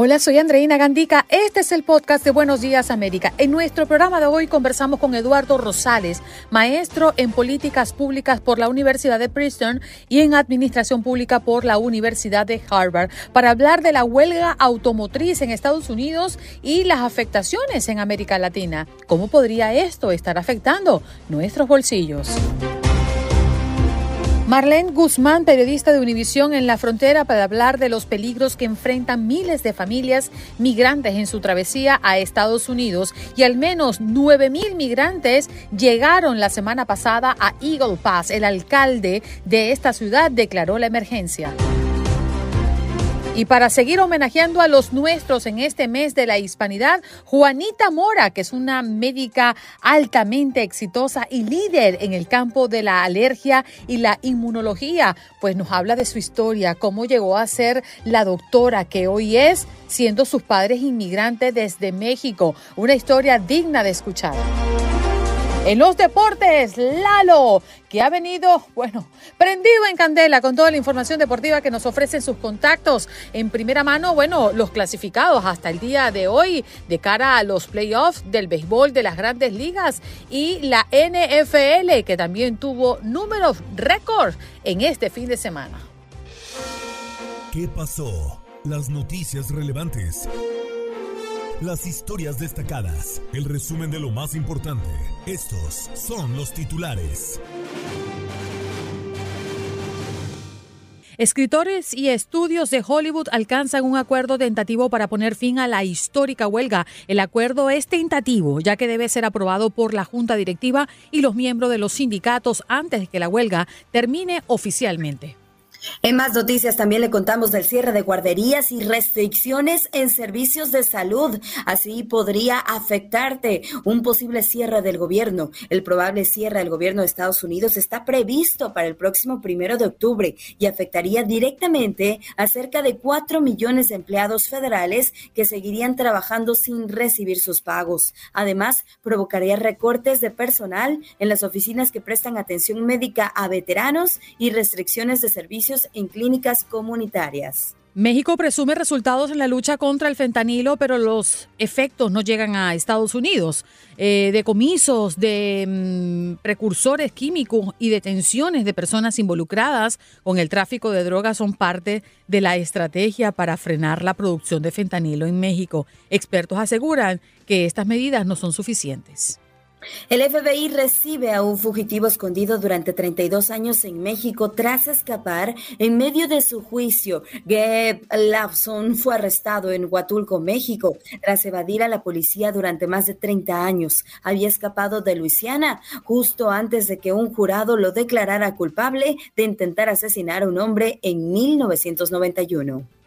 Hola, soy Andreina Gandica. Este es el podcast de Buenos Días América. En nuestro programa de hoy conversamos con Eduardo Rosales, maestro en políticas públicas por la Universidad de Princeton y en administración pública por la Universidad de Harvard, para hablar de la huelga automotriz en Estados Unidos y las afectaciones en América Latina. ¿Cómo podría esto estar afectando nuestros bolsillos? Marlene Guzmán, periodista de Univisión en la frontera, para hablar de los peligros que enfrentan miles de familias migrantes en su travesía a Estados Unidos y al menos 9 mil migrantes llegaron la semana pasada a Eagle Pass. El alcalde de esta ciudad declaró la emergencia. Y para seguir homenajeando a los nuestros en este mes de la hispanidad, Juanita Mora, que es una médica altamente exitosa y líder en el campo de la alergia y la inmunología, pues nos habla de su historia, cómo llegó a ser la doctora que hoy es, siendo sus padres inmigrantes desde México. Una historia digna de escuchar. En los deportes, Lalo, que ha venido, bueno, prendido en candela con toda la información deportiva que nos ofrecen sus contactos. En primera mano, bueno, los clasificados hasta el día de hoy de cara a los playoffs del béisbol de las grandes ligas y la NFL, que también tuvo números récord en este fin de semana. ¿Qué pasó? Las noticias relevantes las historias destacadas, el resumen de lo más importante. Estos son los titulares. Escritores y estudios de Hollywood alcanzan un acuerdo tentativo para poner fin a la histórica huelga. El acuerdo es tentativo, ya que debe ser aprobado por la Junta Directiva y los miembros de los sindicatos antes de que la huelga termine oficialmente. En más noticias también le contamos del cierre de guarderías y restricciones en servicios de salud. Así podría afectarte un posible cierre del gobierno. El probable cierre del gobierno de Estados Unidos está previsto para el próximo primero de octubre y afectaría directamente a cerca de cuatro millones de empleados federales que seguirían trabajando sin recibir sus pagos. Además, provocaría recortes de personal en las oficinas que prestan atención médica a veteranos y restricciones de servicios en clínicas comunitarias. México presume resultados en la lucha contra el fentanilo, pero los efectos no llegan a Estados Unidos. Eh, decomisos de mm, precursores químicos y detenciones de personas involucradas con el tráfico de drogas son parte de la estrategia para frenar la producción de fentanilo en México. Expertos aseguran que estas medidas no son suficientes. El FBI recibe a un fugitivo escondido durante 32 años en México tras escapar en medio de su juicio. Gabe Lawson fue arrestado en Huatulco, México, tras evadir a la policía durante más de 30 años. Había escapado de Luisiana justo antes de que un jurado lo declarara culpable de intentar asesinar a un hombre en 1991.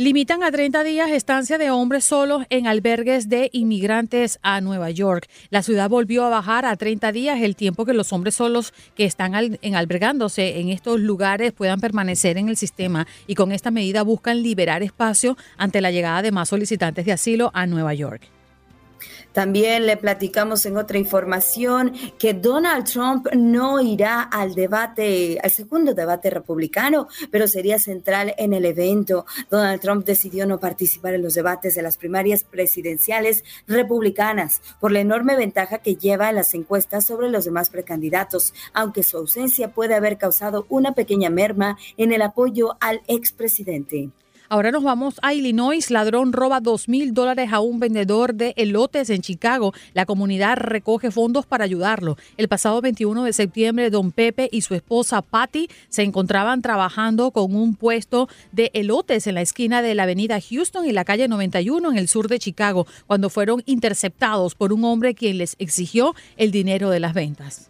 Limitan a 30 días estancia de hombres solos en albergues de inmigrantes a Nueva York. La ciudad volvió a bajar a 30 días el tiempo que los hombres solos que están en albergándose en estos lugares puedan permanecer en el sistema y con esta medida buscan liberar espacio ante la llegada de más solicitantes de asilo a Nueva York. También le platicamos en otra información que Donald Trump no irá al debate, al segundo debate republicano, pero sería central en el evento. Donald Trump decidió no participar en los debates de las primarias presidenciales republicanas por la enorme ventaja que lleva en las encuestas sobre los demás precandidatos, aunque su ausencia puede haber causado una pequeña merma en el apoyo al expresidente. Ahora nos vamos a Illinois. Ladrón roba dos mil dólares a un vendedor de elotes en Chicago. La comunidad recoge fondos para ayudarlo. El pasado 21 de septiembre, don Pepe y su esposa Patty se encontraban trabajando con un puesto de elotes en la esquina de la avenida Houston y la calle 91 en el sur de Chicago, cuando fueron interceptados por un hombre quien les exigió el dinero de las ventas.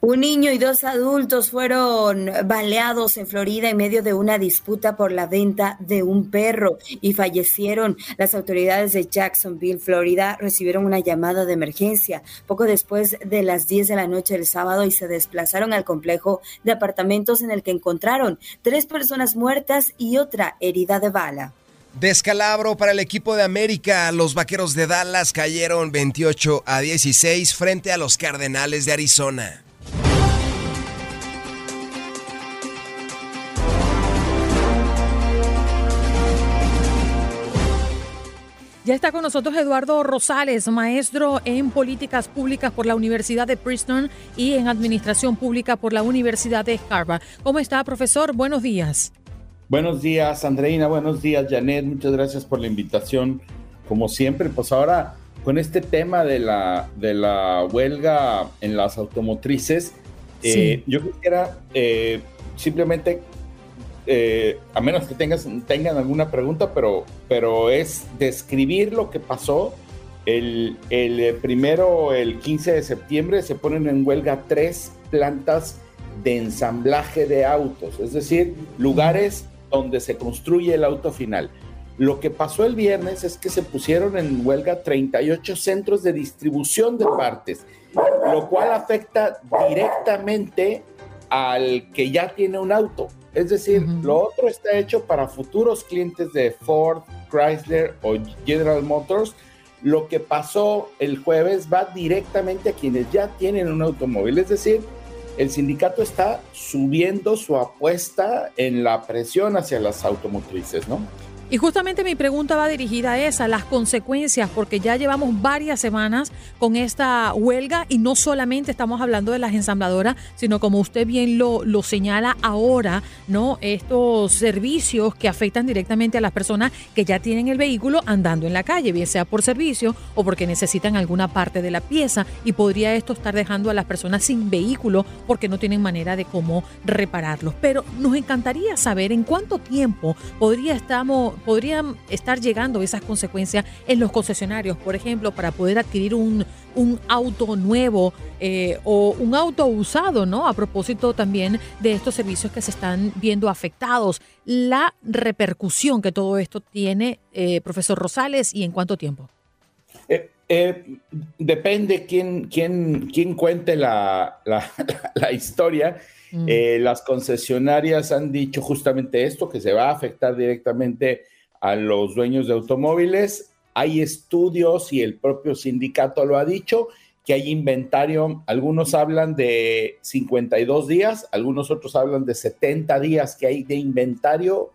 Un niño y dos adultos fueron baleados en Florida en medio de una disputa por la venta de un perro y fallecieron. Las autoridades de Jacksonville, Florida, recibieron una llamada de emergencia poco después de las 10 de la noche del sábado y se desplazaron al complejo de apartamentos en el que encontraron tres personas muertas y otra herida de bala. Descalabro para el equipo de América. Los vaqueros de Dallas cayeron 28 a 16 frente a los Cardenales de Arizona. Ya está con nosotros Eduardo Rosales, maestro en políticas públicas por la Universidad de Princeton y en administración pública por la Universidad de Harvard. ¿Cómo está, profesor? Buenos días. Buenos días, Andreina. Buenos días, Janet. Muchas gracias por la invitación. Como siempre, pues ahora con este tema de la, de la huelga en las automotrices, eh, yo quisiera eh, simplemente, eh, a menos que tengas, tengan alguna pregunta, pero, pero es describir lo que pasó. El, el primero, el 15 de septiembre, se ponen en huelga tres plantas de ensamblaje de autos, es decir, lugares donde se construye el auto final. Lo que pasó el viernes es que se pusieron en huelga 38 centros de distribución de partes, lo cual afecta directamente al que ya tiene un auto. Es decir, lo otro está hecho para futuros clientes de Ford, Chrysler o General Motors. Lo que pasó el jueves va directamente a quienes ya tienen un automóvil. Es decir, el sindicato está subiendo su apuesta en la presión hacia las automotrices, ¿no? Y justamente mi pregunta va dirigida a esa, las consecuencias, porque ya llevamos varias semanas con esta huelga y no solamente estamos hablando de las ensambladoras, sino como usted bien lo, señala ahora, ¿no? Estos servicios que afectan directamente a las personas que ya tienen el vehículo andando en la calle, bien sea por servicio o porque necesitan alguna parte de la pieza y podría esto estar dejando a las personas sin vehículo porque no tienen manera de cómo repararlos. Pero nos encantaría saber en cuánto tiempo podría estamos podrían estar llegando esas consecuencias en los concesionarios, por ejemplo, para poder adquirir un, auto nuevo eh, o un auto usado, ¿no? A propósito también de estos servicios que se están viendo afectados. La repercusión que todo esto tiene, eh, profesor Rosales, y en cuánto tiempo. Eh, depende quién, quién, quién cuente la, la historia. Mm. Eh, las concesionarias han dicho justamente esto, que se va a afectar directamente a los dueños de automóviles. Hay estudios y el propio sindicato lo ha dicho, que hay inventario, algunos hablan de 52 días, algunos otros hablan de 70 días que hay de inventario,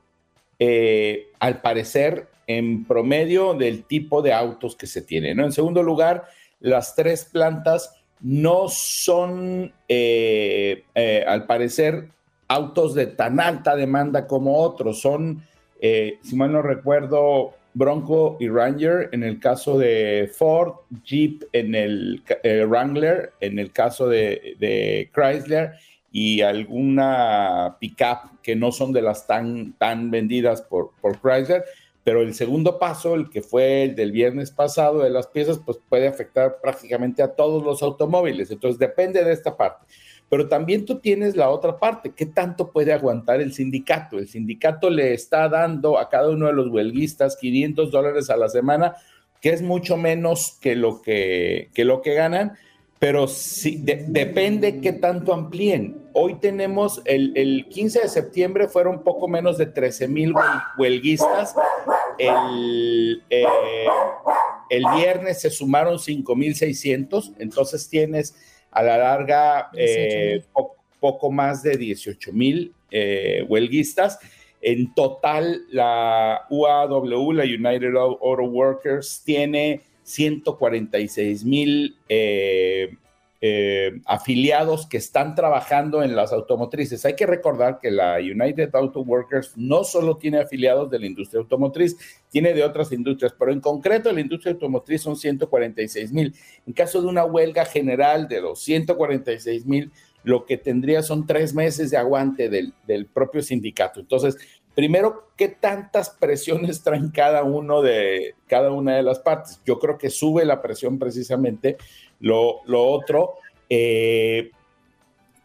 eh, al parecer en promedio del tipo de autos que se tienen. En segundo lugar, las tres plantas no son, eh, eh, al parecer, autos de tan alta demanda como otros. Son, eh, si mal no recuerdo, Bronco y Ranger en el caso de Ford, Jeep en el Wrangler en el caso de, Chrysler y alguna pickup que no son de las tan, tan vendidas por, por Chrysler pero el segundo paso, el que fue el del viernes pasado de las piezas, pues puede afectar prácticamente a todos los automóviles. Entonces depende de esta parte. Pero también tú tienes la otra parte, ¿qué tanto puede aguantar el sindicato? El sindicato le está dando a cada uno de los huelguistas 500 dólares a la semana, que es mucho menos que lo que, que, lo que ganan, pero sí, depende qué tanto amplíen. Hoy tenemos, el, el, 15 de septiembre fueron poco menos de 13 mil huelguistas. El, eh, el viernes se sumaron 5.600, entonces tienes a la larga eh, poco más de 18 mil eh, huelguistas. En total, la UAW, la United Auto Workers, tiene 146 mil eh, afiliados que están trabajando en las automotrices. Hay que recordar que la United Auto Workers no solo tiene afiliados de la industria automotriz, tiene de otras industrias, pero en concreto la industria automotriz son 146 mil. En caso de una huelga general de los 146 mil, lo que tendría son tres meses de aguante del propio sindicato. Entonces, primero, ¿qué tantas presiones traen cada uno de cada una de las partes? Yo creo que sube la presión precisamente. Lo, otro, eh,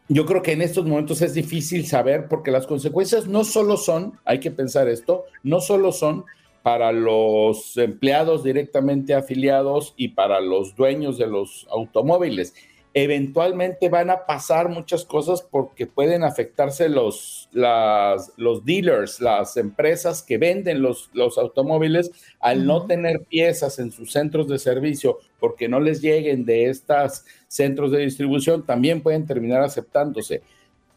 yo creo que en estos momentos es difícil saber porque las consecuencias no solo son, hay que pensar esto, no solo son para los empleados directamente afiliados y para los dueños de los automóviles, eventualmente van a pasar muchas cosas porque pueden afectarse los, los dealers, las empresas que venden los, los automóviles al no tener piezas en sus centros de servicio porque no les lleguen de estos centros de distribución, también pueden terminar aceptándose.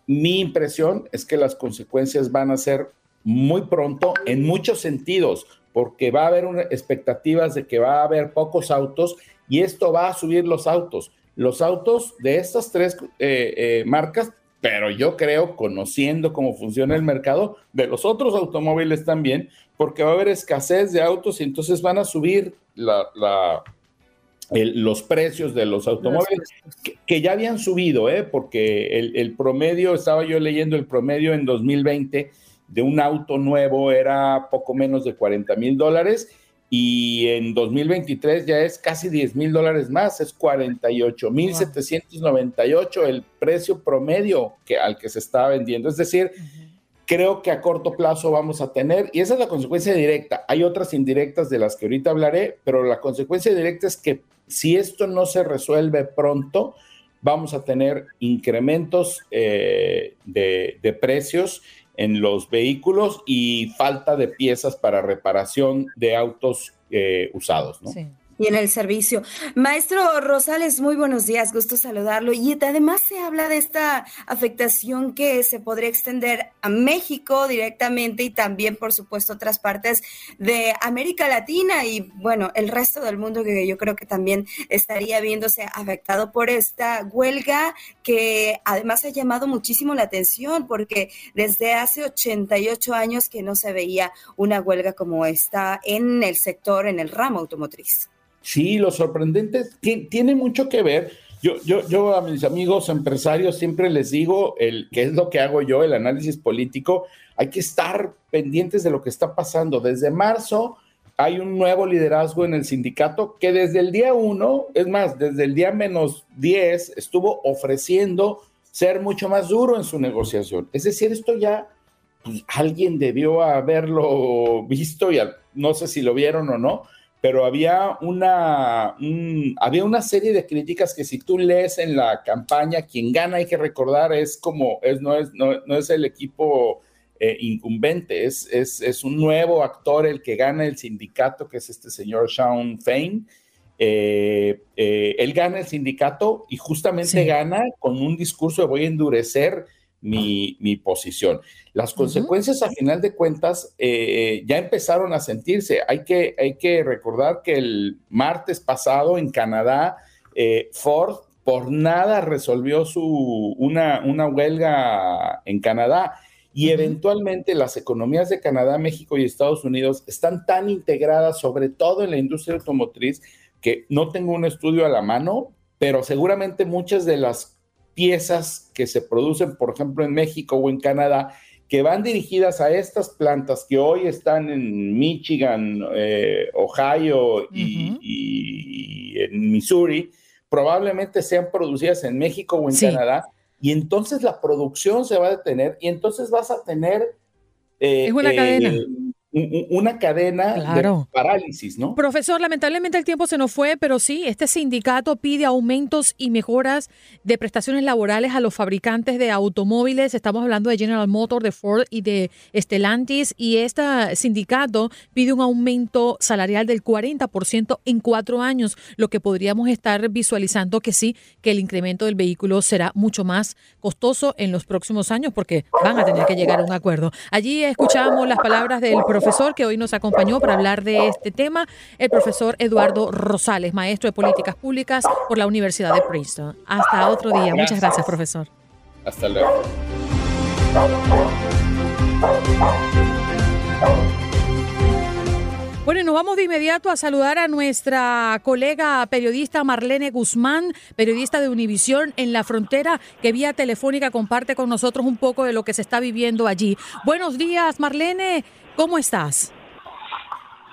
Mi impresión es que las consecuencias van a ser muy pronto en muchos sentidos, porque va a haber expectativas de que va a haber pocos autos y esto va a subir los autos los autos de estas tres eh, eh, marcas, pero yo creo, conociendo cómo funciona el mercado, de los otros automóviles también, porque va a haber escasez de autos y entonces van a subir los precios de los automóviles que, ya habían subido, ¿eh? porque el, el, promedio, estaba yo leyendo el promedio en 2020 de un auto nuevo era poco menos de 40 mil dólares y en 2023 ya es casi 10 mil dólares más, es 48 mil 798 el precio promedio que, al que se está vendiendo. Es decir, creo que a corto plazo vamos a tener, y esa es la consecuencia directa. Hay otras indirectas de las que ahorita hablaré, pero la consecuencia directa es que si esto no se resuelve pronto, vamos a tener incrementos eh, de, de precios en los vehículos y falta de piezas para reparación de autos eh, usados, ¿no? Sí y en el servicio. Maestro Rosales, muy buenos días, gusto saludarlo. Y además se habla de esta afectación que se podría extender a México directamente y también, por supuesto, otras partes de América Latina y, bueno, el resto del mundo que yo creo que también estaría viéndose afectado por esta huelga que además ha llamado muchísimo la atención porque desde hace 88 años que no se veía una huelga como esta en el sector, en el ramo automotriz. Sí, lo sorprendente tiene mucho que ver. Yo, yo, yo a mis amigos empresarios siempre les digo el qué es lo que hago yo, el análisis político. Hay que estar pendientes de lo que está pasando. Desde marzo hay un nuevo liderazgo en el sindicato que desde el día uno, es más, desde el día menos 10, estuvo ofreciendo ser mucho más duro en su negociación. Es decir, esto ya pues, alguien debió haberlo visto y no sé si lo vieron o no, pero había una, había una serie de críticas que si tú lees en la campaña, quien gana, hay que recordar, es como, es, no, es, no, es el equipo eh, incumbente, es, es, un nuevo actor el que gana el sindicato, que es este señor Sean Fain. Eh, eh, él gana el sindicato y justamente gana con un discurso de voy a endurecer mi, mi posición. Las consecuencias, a final de cuentas, eh, ya empezaron a sentirse. Hay que, hay que recordar que el martes pasado en Canadá, eh, Ford por nada resolvió su, una, una huelga en Canadá. Y eventualmente las economías de Canadá, México y Estados Unidos están tan integradas, sobre todo en la industria automotriz, que no tengo un estudio a la mano, pero seguramente muchas de las piezas que se producen, por ejemplo, en México o en Canadá, que van dirigidas a estas plantas que hoy están en Michigan, eh, Ohio y, en Missouri, probablemente sean producidas en México o en Canadá, y entonces la producción se va a detener y entonces vas a tener... Eh, es una cadena. eh, una cadena de parálisis, ¿no? Profesor, lamentablemente el tiempo se nos fue, pero sí, este sindicato pide aumentos y mejoras de prestaciones laborales a los fabricantes de automóviles. Estamos hablando de General Motors, de Ford y de Stellantis, y este sindicato pide un aumento salarial del 40% en cuatro años, lo que podríamos estar visualizando que sí, que el incremento del vehículo será mucho más costoso en los próximos años porque van a tener que llegar a un acuerdo. Allí escuchamos las palabras del profesor profesor que hoy nos acompañó para hablar de este tema, el profesor Eduardo Rosales, maestro de políticas públicas por la Universidad de Princeton. Hasta otro día. Muchas gracias, profesor. Hasta luego. Bueno, y nos vamos de inmediato a saludar a nuestra colega periodista Marlene Guzmán, periodista de Univisión en la frontera, que vía telefónica comparte con nosotros un poco de lo que se está viviendo allí. Buenos días, Marlene, ¿cómo estás?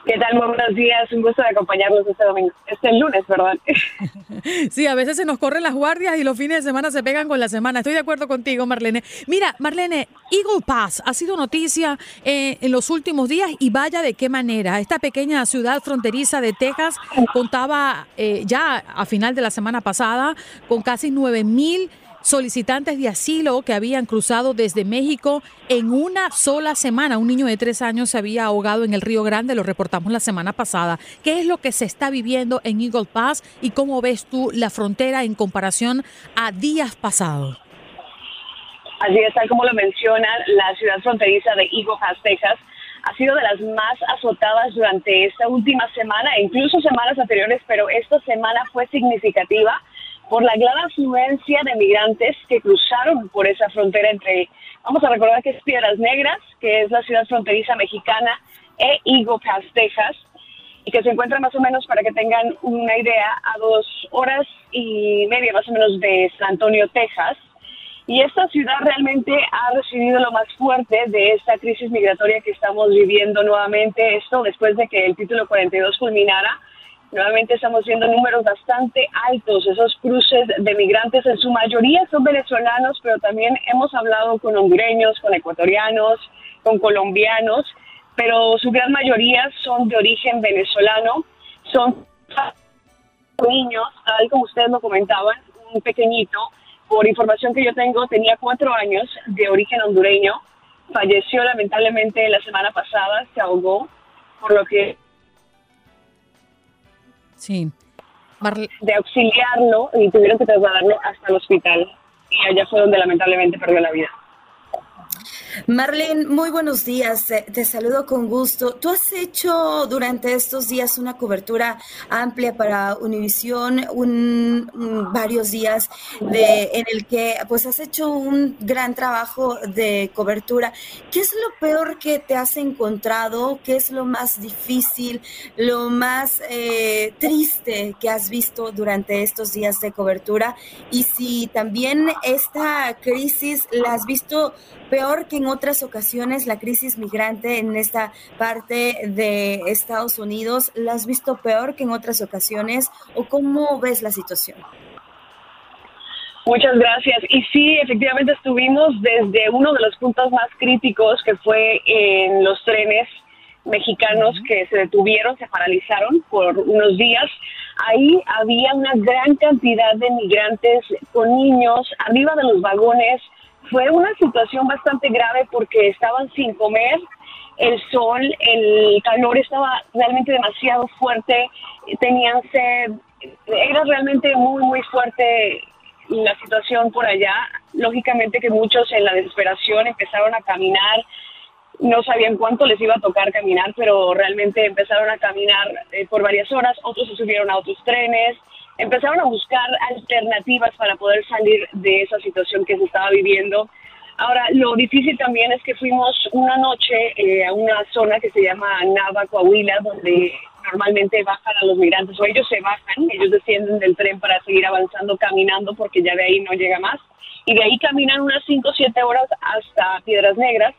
¿Qué tal? Muy buenos días. Un gusto de acompañarnos este domingo. Este lunes, ¿verdad? Sí, a veces se nos corren las guardias y los fines de semana se pegan con la semana. Estoy de acuerdo contigo, Marlene. Mira, Marlene, Eagle Pass ha sido noticia eh, en los últimos días y vaya de qué manera. Esta pequeña ciudad fronteriza de Texas contaba eh, ya a final de la semana pasada con casi 9 mil solicitantes de asilo que habían cruzado desde México en una sola semana. Un niño de tres años se había ahogado en el Río Grande, lo reportamos la semana pasada. ¿Qué es lo que se está viviendo en Eagle Pass y cómo ves tú la frontera en comparación a días pasados? Así es, tal como lo mencionan, la ciudad fronteriza de Eagle Pass, Texas, ha sido de las más azotadas durante esta última semana, incluso semanas anteriores, pero esta semana fue significativa por la gran afluencia de migrantes que cruzaron por esa frontera entre, vamos a recordar que es Piedras Negras, que es la ciudad fronteriza mexicana, e Eagle Texas, y que se encuentra más o menos, para que tengan una idea, a dos horas y media más o menos de San Antonio, Texas. Y esta ciudad realmente ha recibido lo más fuerte de esta crisis migratoria que estamos viviendo nuevamente, esto después de que el título 42 culminara Nuevamente estamos viendo números bastante altos, esos cruces de migrantes en su mayoría son venezolanos, pero también hemos hablado con hondureños, con ecuatorianos, con colombianos, pero su gran mayoría son de origen venezolano, son niños, tal como ustedes lo comentaban, un pequeñito, por información que yo tengo, tenía cuatro años de origen hondureño, falleció lamentablemente la semana pasada, se ahogó, por lo que Sí. de auxiliarlo y tuvieron que trasladarlo hasta el hospital. Y allá fue donde lamentablemente perdió la vida. Marlene, muy buenos días. Te saludo con gusto. Tú has hecho durante estos días una cobertura amplia para Univisión, un, varios días de, en el que pues has hecho un gran trabajo de cobertura. ¿Qué es lo peor que te has encontrado? ¿Qué es lo más difícil, lo más eh, triste que has visto durante estos días de cobertura? Y si también esta crisis la has visto peor que en otras ocasiones la crisis migrante en esta parte de Estados Unidos? ¿La has visto peor que en otras ocasiones o cómo ves la situación? Muchas gracias. Y sí, efectivamente estuvimos desde uno de los puntos más críticos que fue en los trenes mexicanos que se detuvieron, se paralizaron por unos días. Ahí había una gran cantidad de migrantes con niños arriba de los vagones, fue una situación bastante grave porque estaban sin comer, el sol, el calor estaba realmente demasiado fuerte, tenían sed, era realmente muy, muy fuerte la situación por allá. Lógicamente que muchos en la desesperación empezaron a caminar, no sabían cuánto les iba a tocar caminar, pero realmente empezaron a caminar eh, por varias horas, otros se subieron a otros trenes, empezaron a buscar alternativas para poder salir de esa situación que se estaba viviendo. Ahora, lo difícil también es que fuimos una noche eh, a una zona que se llama Nava, Coahuila, donde normalmente bajan a los migrantes, o ellos se bajan, ellos descienden del tren para seguir avanzando caminando porque ya de ahí no llega más, y de ahí caminan unas 5 o 7 horas hasta Piedras Negras,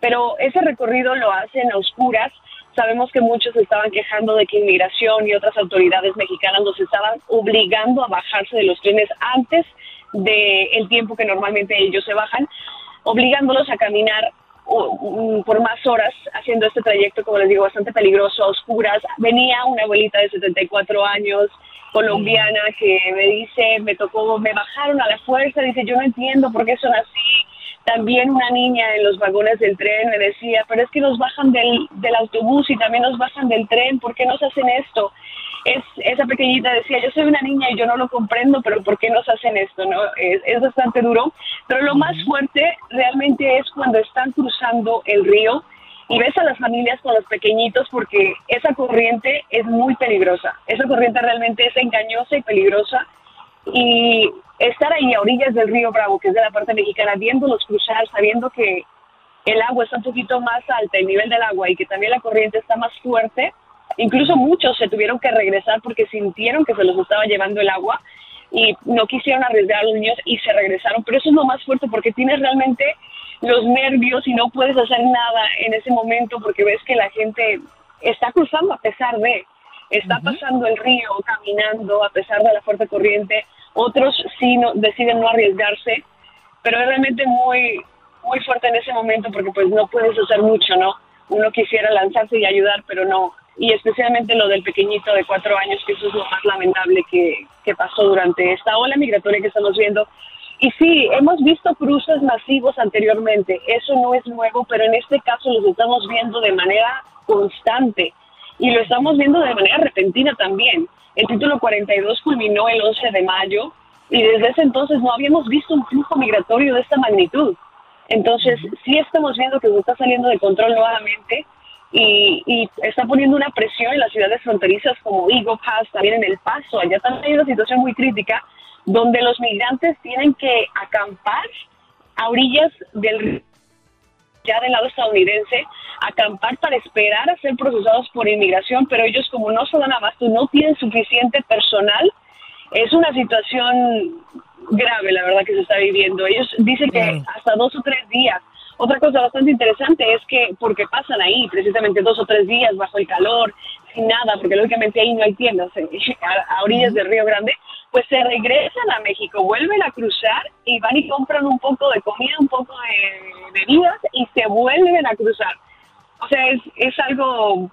pero ese recorrido lo hacen a oscuras, Sabemos que muchos estaban quejando de que inmigración y otras autoridades mexicanas los estaban obligando a bajarse de los trenes antes del tiempo que normalmente ellos se bajan, obligándolos a caminar por más horas haciendo este trayecto, como les digo, bastante peligroso, a oscuras. Venía una abuelita de 74 años, colombiana, que me dice, me tocó, me bajaron a la fuerza, dice, yo no entiendo por qué son así, también una niña en los vagones del tren me decía, pero es que nos bajan del, del autobús y también nos bajan del tren, ¿por qué nos hacen esto? Es, esa pequeñita decía, yo soy una niña y yo no lo comprendo, pero ¿por qué nos hacen esto? no Es, es bastante duro, pero lo más fuerte realmente es cuando están cruzando el río y ves a las familias con los pequeñitos porque esa corriente es muy peligrosa. Esa corriente realmente es engañosa y peligrosa. Y estar ahí a orillas del río Bravo, que es de la parte mexicana, viéndolos cruzar, sabiendo que el agua está un poquito más alta, el nivel del agua, y que también la corriente está más fuerte, incluso muchos se tuvieron que regresar porque sintieron que se los estaba llevando el agua y no quisieron arriesgar a los niños y se regresaron. Pero eso es lo más fuerte porque tienes realmente los nervios y no puedes hacer nada en ese momento porque ves que la gente está cruzando a pesar de, está pasando el río, caminando a pesar de la fuerte corriente, otros sí no, deciden no arriesgarse, pero es realmente muy, muy fuerte en ese momento porque pues no puedes hacer mucho, ¿no? Uno quisiera lanzarse y ayudar, pero no. Y especialmente lo del pequeñito de cuatro años, que eso es lo más lamentable que, que pasó durante esta ola migratoria que estamos viendo, y sí, hemos visto cruces masivos anteriormente, eso no es nuevo, pero en este caso los estamos viendo de manera constante y lo estamos viendo de manera repentina también. El título 42 culminó el 11 de mayo y desde ese entonces no habíamos visto un flujo migratorio de esta magnitud. Entonces, sí estamos viendo que se está saliendo de control nuevamente y, y, está poniendo una presión en las ciudades fronterizas como Eagle Pass, también en El Paso. Allá también hay una situación muy crítica donde los migrantes tienen que acampar a orillas del río, ya del lado estadounidense, acampar para esperar a ser procesados por inmigración, pero ellos como no se dan abasto, no tienen suficiente personal, es una situación grave, la verdad, que se está viviendo. Ellos dicen que hasta dos o tres días. Otra cosa bastante interesante es que, porque pasan ahí precisamente dos o tres días bajo el calor, sin nada, porque lógicamente ahí no hay tiendas, eh, a, orillas del Río Grande, pues se regresan a México, vuelven a cruzar y van y compran un poco de comida, un poco de bebidas y se vuelven a cruzar. O sea, es, es algo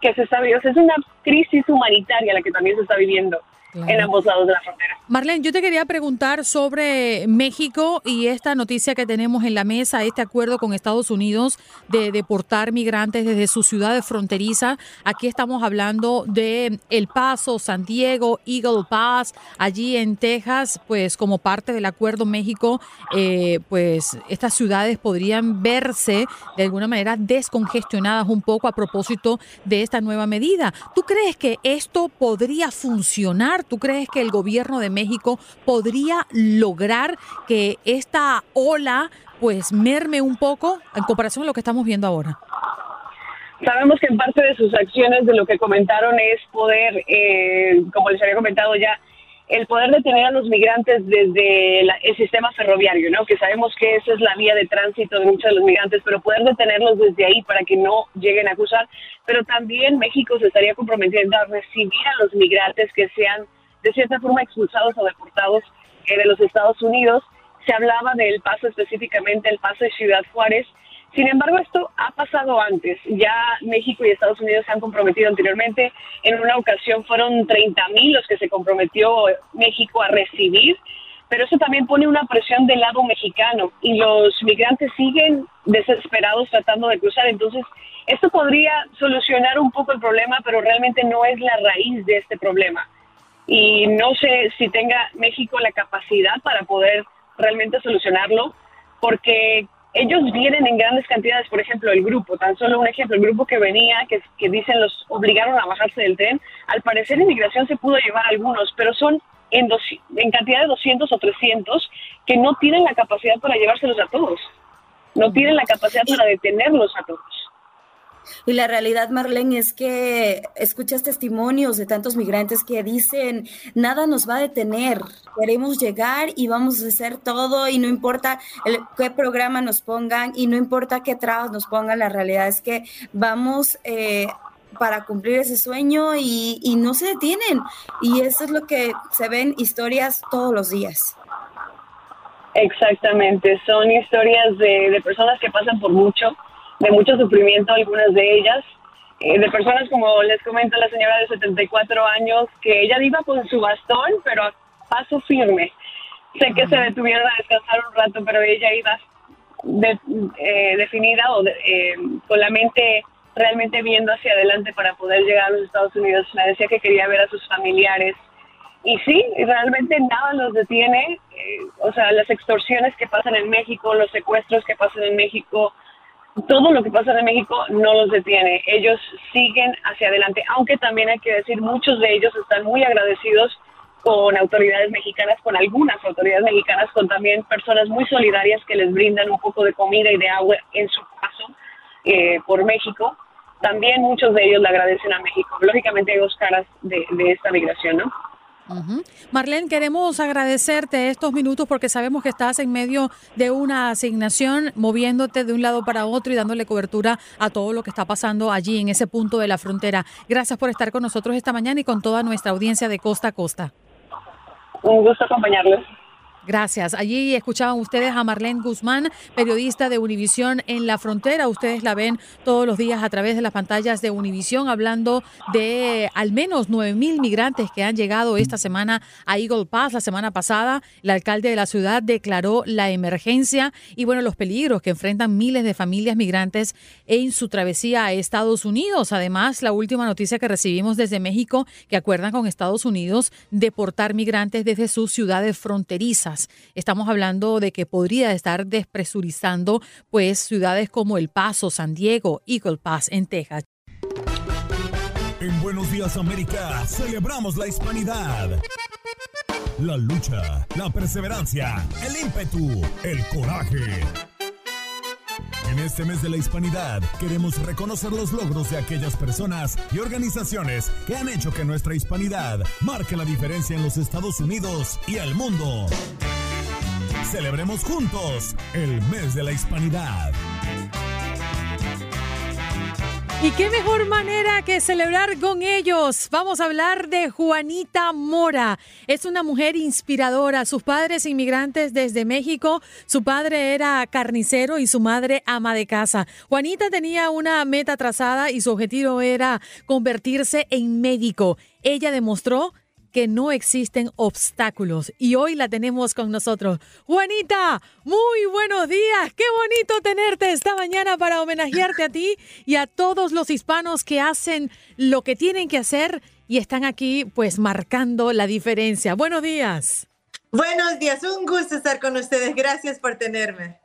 que se está viviendo, es una crisis humanitaria la que también se está viviendo en ambos lados de la frontera. Marlene, yo te quería preguntar sobre México y esta noticia que tenemos en la mesa, este acuerdo con Estados Unidos de deportar migrantes desde sus ciudades fronterizas. Aquí estamos hablando de El Paso, San Diego, Eagle Pass, allí en Texas, pues como parte del acuerdo México, eh, pues estas ciudades podrían verse de alguna manera descongestionadas un poco a propósito de esta nueva medida. ¿Tú crees que esto podría funcionar? ¿Tú crees que el gobierno de México podría lograr que esta ola pues merme un poco en comparación a lo que estamos viendo ahora? Sabemos que en parte de sus acciones, de lo que comentaron, es poder, eh, como les había comentado ya, el poder detener a los migrantes desde el sistema ferroviario, ¿no? Que sabemos que esa es la vía de tránsito de muchos de los migrantes, pero poder detenerlos desde ahí para que no lleguen a cruzar. Pero también México se estaría comprometiendo a recibir a los migrantes que sean de cierta forma expulsados o deportados eh, de los Estados Unidos. Se hablaba del paso específicamente, el paso de Ciudad Juárez. Sin embargo, esto ha pasado antes. Ya México y Estados Unidos se han comprometido anteriormente. En una ocasión fueron 30 mil los que se comprometió México a recibir, pero eso también pone una presión del lado mexicano y los migrantes siguen desesperados tratando de cruzar. Entonces, esto podría solucionar un poco el problema, pero realmente no es la raíz de este problema y no sé si tenga México la capacidad para poder realmente solucionarlo, porque ellos vienen en grandes cantidades, por ejemplo, el grupo, tan solo un ejemplo, el grupo que venía, que, dicen los obligaron a bajarse del tren, al parecer inmigración se pudo llevar algunos, pero son en, dos, en cantidad de 200 o 300 que no tienen la capacidad para llevárselos a todos, no tienen la capacidad para detenerlos a todos. Y la realidad, Marlene, es que escuchas testimonios de tantos migrantes que dicen, nada nos va a detener, queremos llegar y vamos a hacer todo y no importa qué programa nos pongan y no importa qué trabas nos pongan, la realidad es que vamos... Eh, para cumplir ese sueño y, no se detienen. Y eso es lo que se ven historias todos los días. Exactamente, son historias de, de personas que pasan por mucho, de mucho sufrimiento, algunas de ellas, eh, de personas como les comento la señora de 74 años, que ella iba con su bastón, pero a paso firme. Sé que se detuvieron a descansar un rato, pero ella iba eh, definida o eh, con la mente realmente viendo hacia adelante para poder llegar a los Estados Unidos. Me decía que quería ver a sus familiares. Y sí, realmente nada los detiene. o sea, las extorsiones que pasan en México, los secuestros que pasan en México, todo lo que pasa en México no los detiene. Ellos siguen hacia adelante, aunque también hay que decir, muchos de ellos están muy agradecidos con autoridades mexicanas, con algunas autoridades mexicanas, con también personas muy solidarias que les brindan un poco de comida y de agua en su paso eh, por México. También muchos de ellos le agradecen a México. Lógicamente hay dos caras de, de esta migración, ¿no? Marlene, queremos agradecerte estos minutos porque sabemos que estás en medio de una asignación, moviéndote de un lado para otro y dándole cobertura a todo lo que está pasando allí en ese punto de la frontera. Gracias por estar con nosotros esta mañana y con toda nuestra audiencia de costa a costa. Un gusto acompañarles. Gracias. Allí escuchaban ustedes a Marlene Guzmán, periodista de Univisión en la frontera. Ustedes la ven todos los días a través de las pantallas de Univisión hablando de al menos 9 mil migrantes que han llegado esta semana a Eagle Pass. La semana pasada, el alcalde de la ciudad declaró la emergencia y bueno, los peligros que enfrentan miles de familias migrantes en su travesía a Estados Unidos. Además, la última noticia que recibimos desde México que acuerdan con Estados Unidos deportar migrantes desde sus ciudades fronterizas. Estamos hablando de que podría estar despresurizando pues ciudades como El Paso, San Diego, Eagle Pass en Texas. En Buenos Días América celebramos la hispanidad. La lucha, la perseverancia, el ímpetu, el coraje. En este mes de la hispanidad queremos reconocer los logros de aquellas personas y organizaciones que han hecho que nuestra hispanidad marque la diferencia en los Estados Unidos y el mundo. Celebremos juntos el mes de la hispanidad. Y qué mejor manera que celebrar con ellos. Vamos a hablar de Juanita Mora. Es una mujer inspiradora. Sus padres inmigrantes desde México. Su padre era carnicero y su madre ama de casa. Juanita tenía una meta trazada y su objetivo era convertirse en médico. Ella demostró que no existen obstáculos y hoy la tenemos con nosotros. Juanita, muy buenos días. Qué bonito tenerte esta mañana para homenajearte a ti y a todos los hispanos que hacen lo que tienen que hacer y están aquí pues marcando la diferencia. Buenos días. Buenos días, un gusto estar con ustedes. Gracias por tenerme.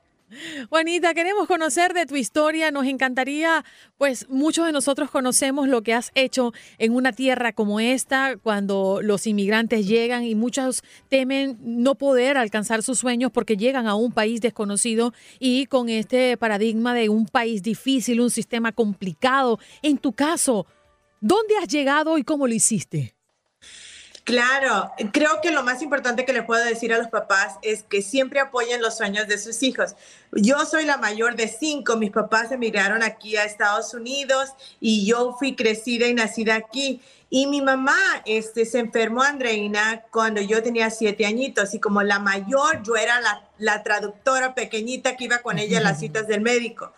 Juanita, queremos conocer de tu historia. Nos encantaría, pues muchos de nosotros conocemos lo que has hecho en una tierra como esta, cuando los inmigrantes llegan y muchos temen no poder alcanzar sus sueños porque llegan a un país desconocido y con este paradigma de un país difícil, un sistema complicado. En tu caso, ¿dónde has llegado y cómo lo hiciste? Claro, creo que lo más importante que le puedo decir a los papás es que siempre apoyen los sueños de sus hijos. Yo soy la mayor de cinco, mis papás emigraron aquí a Estados Unidos y yo fui crecida y nacida aquí. Y mi mamá este, se enfermó, Andreina, cuando yo tenía siete añitos y como la mayor, yo era la, la traductora pequeñita que iba con ella a las citas del médico.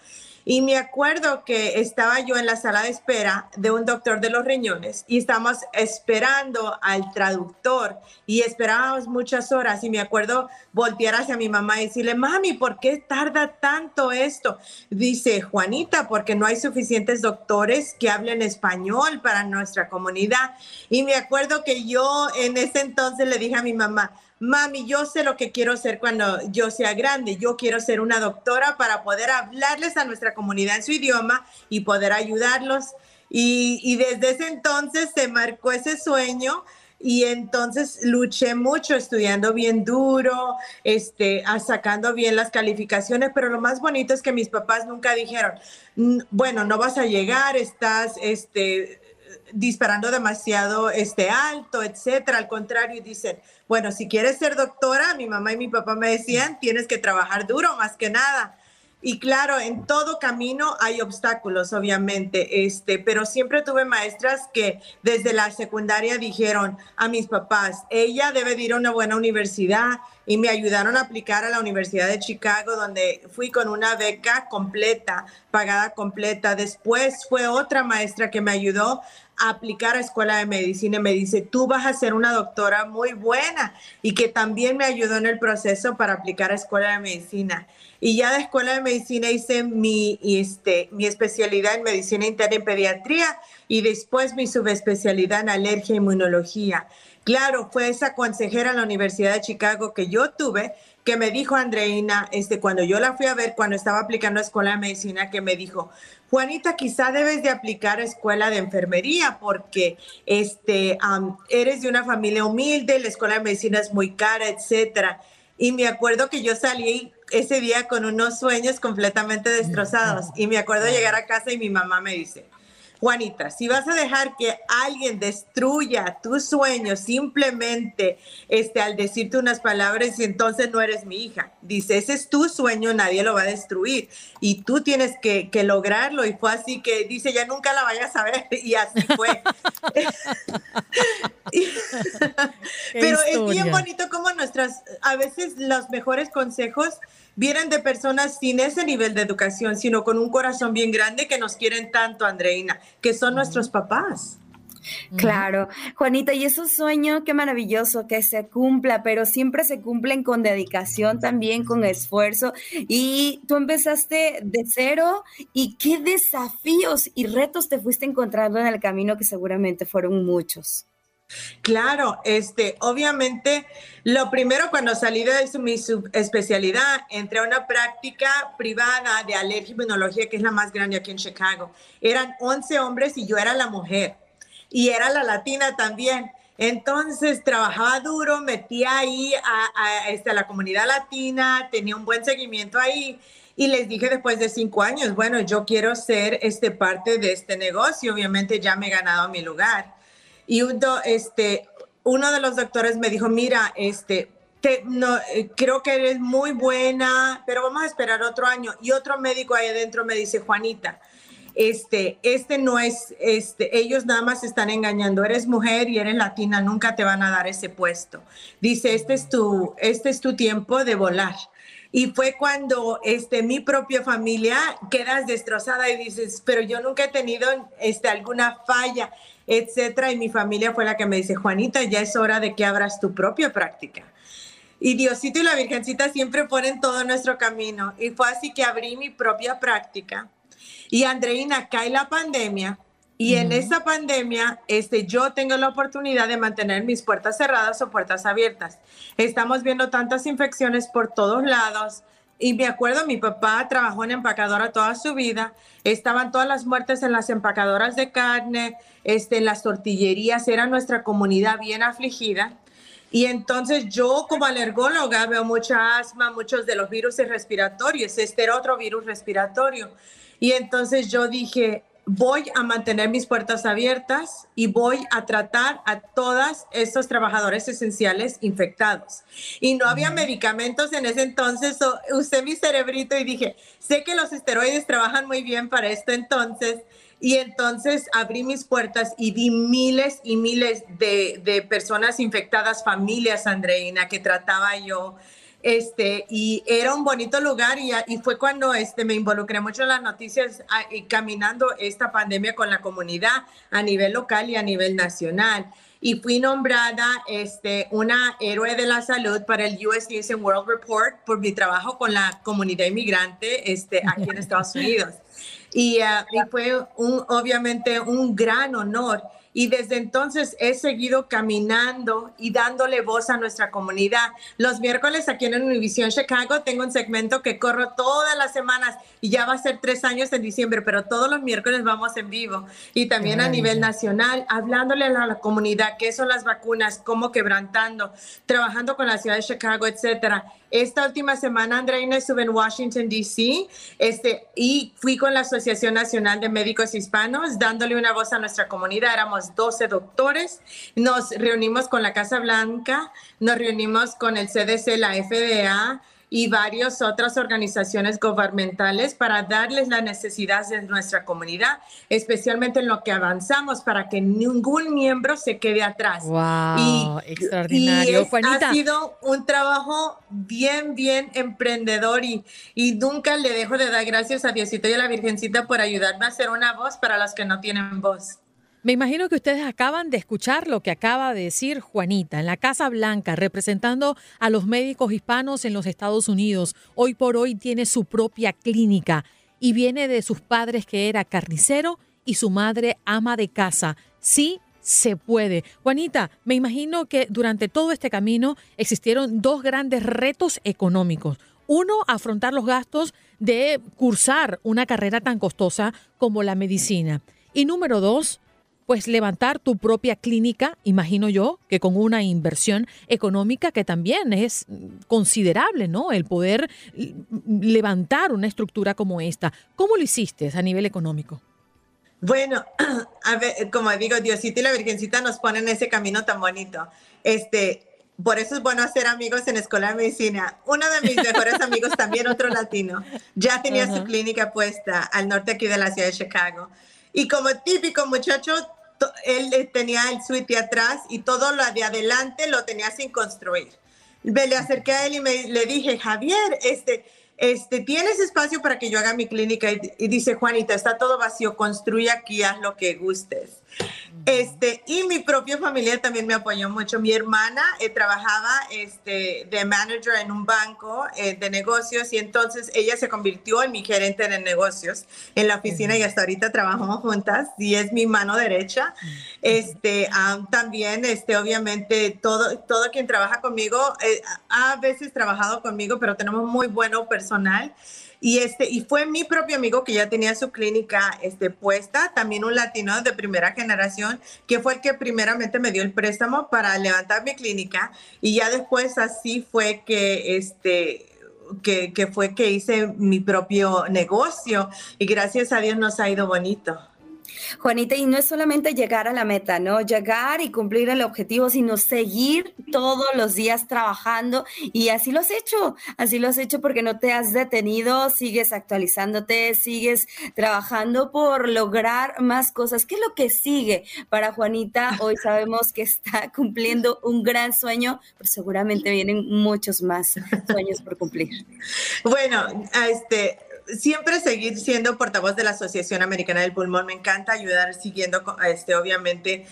Y me acuerdo que estaba yo en la sala de espera de un doctor de los riñones y estábamos esperando al traductor y esperábamos muchas horas y me acuerdo voltear hacia mi mamá y decirle, mami, ¿por qué tarda tanto esto? Dice, Juanita, porque no hay suficientes doctores que hablen español para nuestra comunidad. Y me acuerdo que yo en ese entonces le dije a mi mamá, mami, yo sé lo que quiero ser cuando yo sea grande. Yo quiero ser una doctora para poder hablarles a nuestra comunidad en su idioma y poder ayudarlos. Y, desde ese entonces se marcó ese sueño y entonces luché mucho estudiando bien duro, este, sacando bien las calificaciones, pero lo más bonito es que mis papás nunca dijeron, bueno, no vas a llegar, estás, este, disparando demasiado este, alto, etcétera. Al contrario, dicen, bueno, si quieres ser doctora, mi mamá y mi papá me decían, tienes que trabajar duro más que nada. Y claro, en todo camino hay obstáculos, obviamente, este, pero siempre tuve maestras que desde la secundaria dijeron a mis papás, ella debe ir a una buena universidad y me ayudaron a aplicar a la Universidad de Chicago, donde fui con una beca completa, pagada completa. Después fue otra maestra que me ayudó aplicar a escuela de medicina y me dice, tú vas a ser una doctora muy buena y que también me ayudó en el proceso para aplicar a escuela de medicina. Y ya de escuela de medicina hice mi, este, mi especialidad en medicina interna y pediatría y después mi subespecialidad en alergia e inmunología. Claro, fue esa consejera en la Universidad de Chicago que yo tuve que me dijo Andreina, este, cuando yo la fui a ver, cuando estaba aplicando a escuela de medicina, que me dijo, Juanita, quizá debes de aplicar a escuela de enfermería porque este, eres de una familia humilde, la escuela de medicina es muy cara, etcétera. Y me acuerdo que yo salí ese día con unos sueños completamente destrozados. Y me acuerdo llegar a casa y mi mamá me dice, Juanita, si vas a dejar que alguien destruya tus sueños simplemente este, al decirte unas palabras, entonces no eres mi hija. Dice, ese es tu sueño, nadie lo va a destruir y tú tienes que, lograrlo. Y fue así que dice, ya nunca la vayas a ver y así fue. Pero es bien bonito como nuestras, a veces los mejores consejos vienen de personas sin ese nivel de educación, sino con un corazón bien grande que nos quieren tanto, Andreina, que son nuestros papás. Claro, Juanita, y es un sueño, qué maravilloso que se cumpla, pero siempre se cumplen con dedicación también, con esfuerzo. Y tú empezaste de cero y qué desafíos y retos te fuiste encontrando en el camino que seguramente fueron muchos. Claro, este, obviamente, lo primero cuando salí de mi especialidad, entré a una práctica privada de alergia y inmunología, que es la más grande aquí en Chicago. Eran 11 hombres y yo era la mujer. Y era la latina también. Entonces trabajaba duro, metía ahí a, este, a la comunidad latina, tenía un buen seguimiento ahí y les dije después de cinco años, bueno, yo quiero ser este, parte de este negocio, obviamente ya me he ganado mi lugar. Y uno, este, uno de los doctores me dijo, mira, este, te, no, eh, creo que eres muy buena, pero vamos a esperar otro año. Y otro médico ahí adentro me dice, Juanita, este, este no es, este, ellos nada más están engañando. Eres mujer y eres latina, nunca te van a dar ese puesto. Dice, este es tu, este es tu tiempo de volar. Y fue cuando este, mi propia familia quedas destrozada y dices, pero yo nunca he tenido este, alguna falla etcétera. Y mi familia fue la que me dice, Juanita, ya es hora de que abras tu propia práctica. Y Diosito y la Virgencita siempre ponen todo nuestro camino. Y fue así que abrí mi propia práctica. Y Andreina, cae la pandemia. Y en esa pandemia, este, yo tengo la oportunidad de mantener mis puertas cerradas o puertas abiertas. Estamos viendo tantas infecciones por todos lados y me acuerdo, mi papá trabajó en empacadora toda su vida, estaban todas las muertes en las empacadoras de carne, este, en las tortillerías, era nuestra comunidad bien afligida. Y entonces yo como alergóloga veo mucha asma, muchos de los virus respiratorios, este era otro virus respiratorio. Y entonces yo dije, voy a mantener mis puertas abiertas y voy a tratar a todos estos trabajadores esenciales infectados. Y no había medicamentos en ese entonces, usé mi cerebrito y dije, sé que los esteroides trabajan muy bien para esto entonces. Y entonces abrí mis puertas y vi miles y miles de, de personas infectadas, familias, Andreina, que trataba yo este, y era un bonito lugar y, y, fue cuando este, me involucré mucho en las noticias ah, y caminando esta pandemia con la comunidad a nivel local y a nivel nacional. Y fui nombrada este, una héroe de la salud para el US News and World Report por mi trabajo con la comunidad inmigrante este, aquí en Estados Unidos. Y, ah, y fue un, obviamente un gran honor y desde entonces he seguido caminando y dándole voz a nuestra comunidad. Los miércoles aquí en Univision Chicago tengo un segmento que corro todas las semanas y ya va a ser tres años en diciembre, pero todos los miércoles vamos en vivo y también a nivel nacional, hablándole a la, comunidad qué son las vacunas, cómo quebrantando, trabajando con la ciudad de Chicago, etcétera. Esta última semana, Andreina, estuve en Washington, D.C. Este, y fui con la Asociación Nacional de Médicos Hispanos dándole una voz a nuestra comunidad. Éramos 12 doctores. Nos reunimos con la Casa Blanca, nos reunimos con el CDC, la FDA, y varias otras organizaciones gubernamentales para darles las necesidades de nuestra comunidad, especialmente en lo que avanzamos para que ningún miembro se quede atrás. Wow, extraordinario. Y ha sido un trabajo bien, bien emprendedor y, y nunca le dejo de dar gracias a Diosito y a la Virgencita por ayudarme a hacer una voz para los que no tienen voz. Me imagino que ustedes acaban de escuchar lo que acaba de decir Juanita en la Casa Blanca, representando a los médicos hispanos en los Estados Unidos. Hoy por hoy tiene su propia clínica y viene de sus padres que era carnicero y su madre ama de casa. Sí, se puede. Juanita, me imagino que durante todo este camino existieron dos grandes retos económicos. Uno, afrontar los gastos de cursar una carrera tan costosa como la medicina. Y número dos, pues levantar tu propia clínica, imagino yo, que con una inversión económica que también es considerable, ¿no? El poder levantar una estructura como esta. ¿Cómo lo hiciste a nivel económico? Bueno, a ver, como digo, Diosito y la Virgencita nos ponen ese camino tan bonito. Este, por eso es bueno hacer amigos en Escuela de Medicina. Uno de mis mejores amigos, también otro latino, ya tenía su clínica puesta al norte aquí de la ciudad de Chicago. Y como típico muchacho, él tenía el suite atrás y todo lo de adelante lo tenía sin construir. Me le acerqué a él y le dije, Javier, este, este, ¿tienes espacio para que yo haga mi clínica? Y, dice, Juanita, está todo vacío, construye aquí, haz lo que gustes. Este, y mi propia familia también me apoyó mucho. Mi hermana eh, trabajaba este, de manager en un banco eh, de negocios y entonces ella se convirtió en mi gerente de negocios en la oficina y hasta ahorita trabajamos juntas y es mi mano derecha. Este, también, este, obviamente, todo, todo quien trabaja conmigo eh, ha a veces trabajado conmigo, pero tenemos muy bueno personal. Y, este, y fue mi propio amigo que ya tenía su clínica este, puesta, también un latino de primera generación, que fue el que primeramente me dio el préstamo para levantar mi clínica. Y ya después así fue que, este, que, que fue que hice mi propio negocio. Y gracias a Dios nos ha ido bonito. Juanita, y no es solamente llegar a la meta, ¿no? Llegar y cumplir el objetivo, sino seguir todos los días trabajando y así lo has hecho, así lo has hecho porque no te has detenido, sigues actualizándote, sigues trabajando por lograr más cosas. ¿Qué es lo que sigue para Juanita? Hoy sabemos que está cumpliendo un gran sueño, pero seguramente vienen muchos más sueños por cumplir. Bueno, este siempre seguir siendo portavoz de la Asociación Americana del Pulmón. Me encanta ayudar siguiendo, este, obviamente,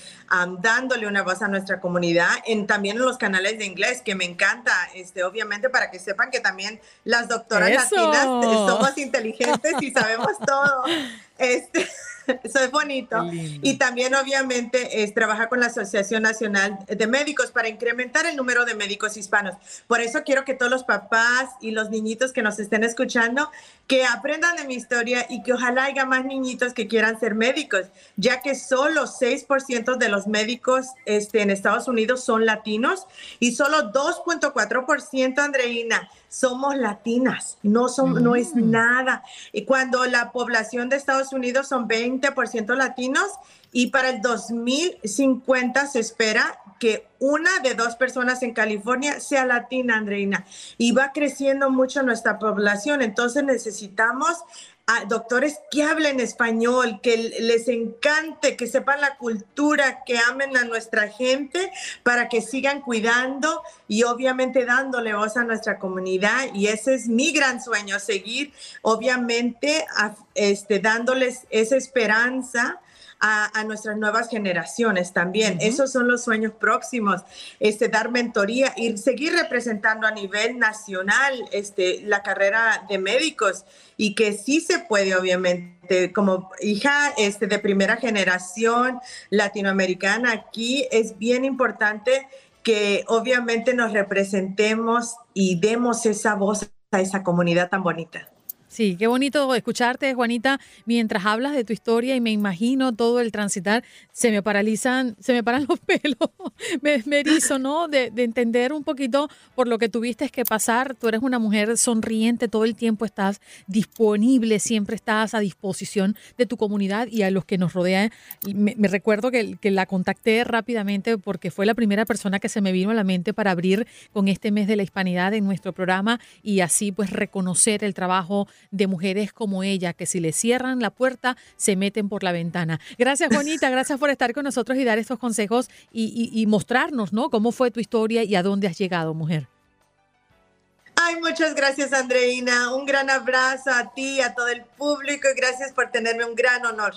dándole una voz a nuestra comunidad, en, también en los canales de inglés, que me encanta, este, obviamente, para que sepan que también las doctoras latinas eh, somos inteligentes y sabemos todo. Este, Eso es bonito. Y también, obviamente, es trabajar con la Asociación Nacional de Médicos para incrementar el número de médicos hispanos. Por eso quiero que todos los papás y los niñitos que nos estén escuchando, que aprendan de mi historia y que ojalá haya más niñitos que quieran ser médicos, ya que solo 6% de los médicos este, en Estados Unidos son latinos y solo 2.4%, Andreina, somos latinas, no, son, no es mm. nada. Y cuando la población de Estados Unidos son 20% latinos y para el 2050 se espera que una de dos personas en California sea latina, Andreina, y va creciendo mucho nuestra población, entonces necesitamos a doctores que hablen español, que les encante, que sepan la cultura, que amen a nuestra gente para que sigan cuidando y obviamente dándole voz a nuestra comunidad. Y ese es mi gran sueño, seguir obviamente este, dándoles esa esperanza a, nuestras nuevas generaciones también. Esos son los sueños próximos, este, dar mentoría y seguir representando a nivel nacional este, la carrera de médicos y que sí se puede, obviamente, como hija este, de primera generación latinoamericana, aquí es bien importante que obviamente nos representemos y demos esa voz a esa comunidad tan bonita. Sí, qué bonito escucharte, Juanita, mientras hablas de tu historia y me imagino todo el transitar, se me paralizan, se me paran los pelos, me, me ¿no? De, de, entender un poquito por lo que tuviste que pasar. Tú eres una mujer sonriente, todo el tiempo estás disponible, siempre estás a disposición de tu comunidad y a los que nos rodean. Me, recuerdo que la contacté rápidamente porque fue la primera persona que se me vino a la mente para abrir con este mes de la hispanidad en nuestro programa y así pues reconocer el trabajo de mujeres como ella, que si le cierran la puerta, se meten por la ventana. Gracias, Juanita, gracias por estar con nosotros y dar estos consejos y, mostrarnos, ¿no? Cómo fue tu historia y a dónde has llegado, mujer. Ay, muchas gracias, Andreina. Un gran abrazo a ti, a todo el público y gracias por tenerme un gran honor.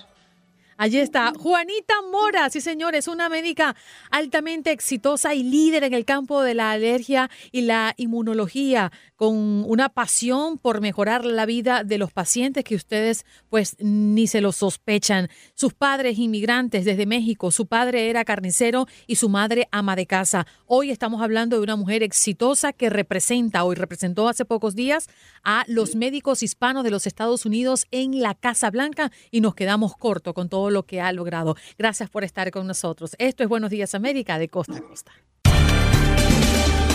Allí está Juanita Mora, sí señores, una médica altamente exitosa y líder en el campo de la alergia y la inmunología, con una pasión por mejorar la vida de los pacientes que ustedes pues ni se lo sospechan. Sus padres inmigrantes desde México, su padre era carnicero y su madre ama de casa. Hoy estamos hablando de una mujer exitosa que representa, hoy representó hace pocos días a los médicos hispanos de los Estados Unidos en la Casa Blanca y nos quedamos corto con todo lo que ha logrado. Gracias por estar con nosotros. Esto es Buenos Días América de Costa a Costa.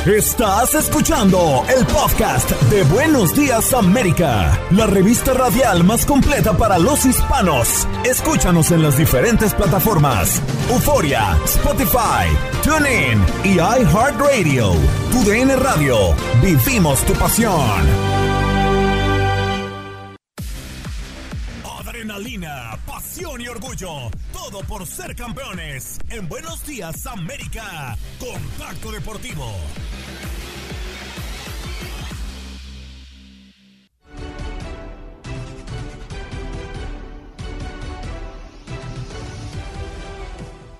Estás escuchando el podcast de Buenos Días América, la revista radial más completa para los hispanos. Escúchanos en las diferentes plataformas: Euforia, Spotify, TuneIn y iHeartRadio. Tu DN Radio. Vivimos tu pasión. Pasión y orgullo. Todo por ser campeones. En Buenos Días, América. Contacto Deportivo.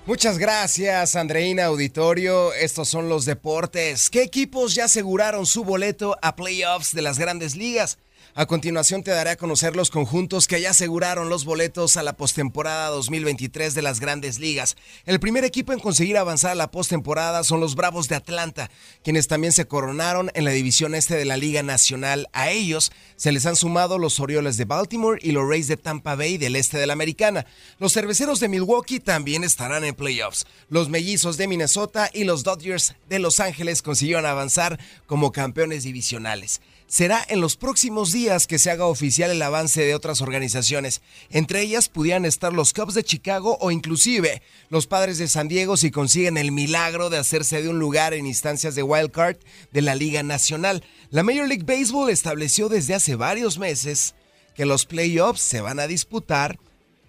Muchas gracias, Andreina Auditorio. Estos son los deportes. ¿Qué equipos ya aseguraron su boleto a playoffs de las grandes ligas? A continuación te daré a conocer los conjuntos que ya aseguraron los boletos a la postemporada 2023 de las grandes ligas. El primer equipo en conseguir avanzar a la postemporada son los Bravos de Atlanta, quienes también se coronaron en la división este de la Liga Nacional. A ellos se les han sumado los Orioles de Baltimore y los Rays de Tampa Bay del este de la Americana. Los cerveceros de Milwaukee también estarán en playoffs. Los mellizos de Minnesota y los Dodgers de Los Ángeles consiguieron avanzar como campeones divisionales será en los próximos días que se haga oficial el avance de otras organizaciones. Entre ellas pudieran estar los Cubs de Chicago o inclusive los Padres de San Diego si consiguen el milagro de hacerse de un lugar en instancias de wild card de la Liga Nacional. La Major League Baseball estableció desde hace varios meses que los playoffs se van a disputar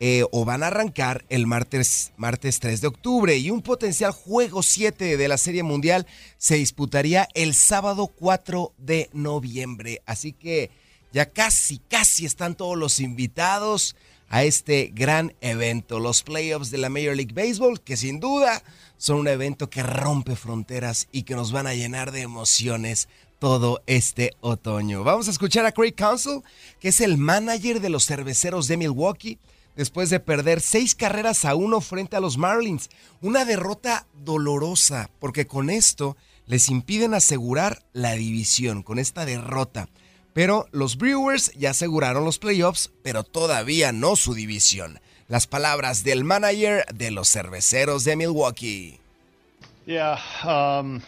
eh, o van a arrancar el martes, martes 3 de octubre y un potencial juego 7 de la Serie Mundial se disputaría el sábado 4 de noviembre. Así que ya casi, casi están todos los invitados a este gran evento, los playoffs de la Major League Baseball, que sin duda son un evento que rompe fronteras y que nos van a llenar de emociones todo este otoño. Vamos a escuchar a Craig Council, que es el manager de los cerveceros de Milwaukee después de perder seis carreras a uno frente a los Marlins. Una derrota dolorosa, porque con esto les impiden asegurar la división, con esta derrota. Pero los Brewers ya aseguraron los playoffs, pero todavía no su división. Las palabras del manager de los cerveceros de Milwaukee. Yeah, um,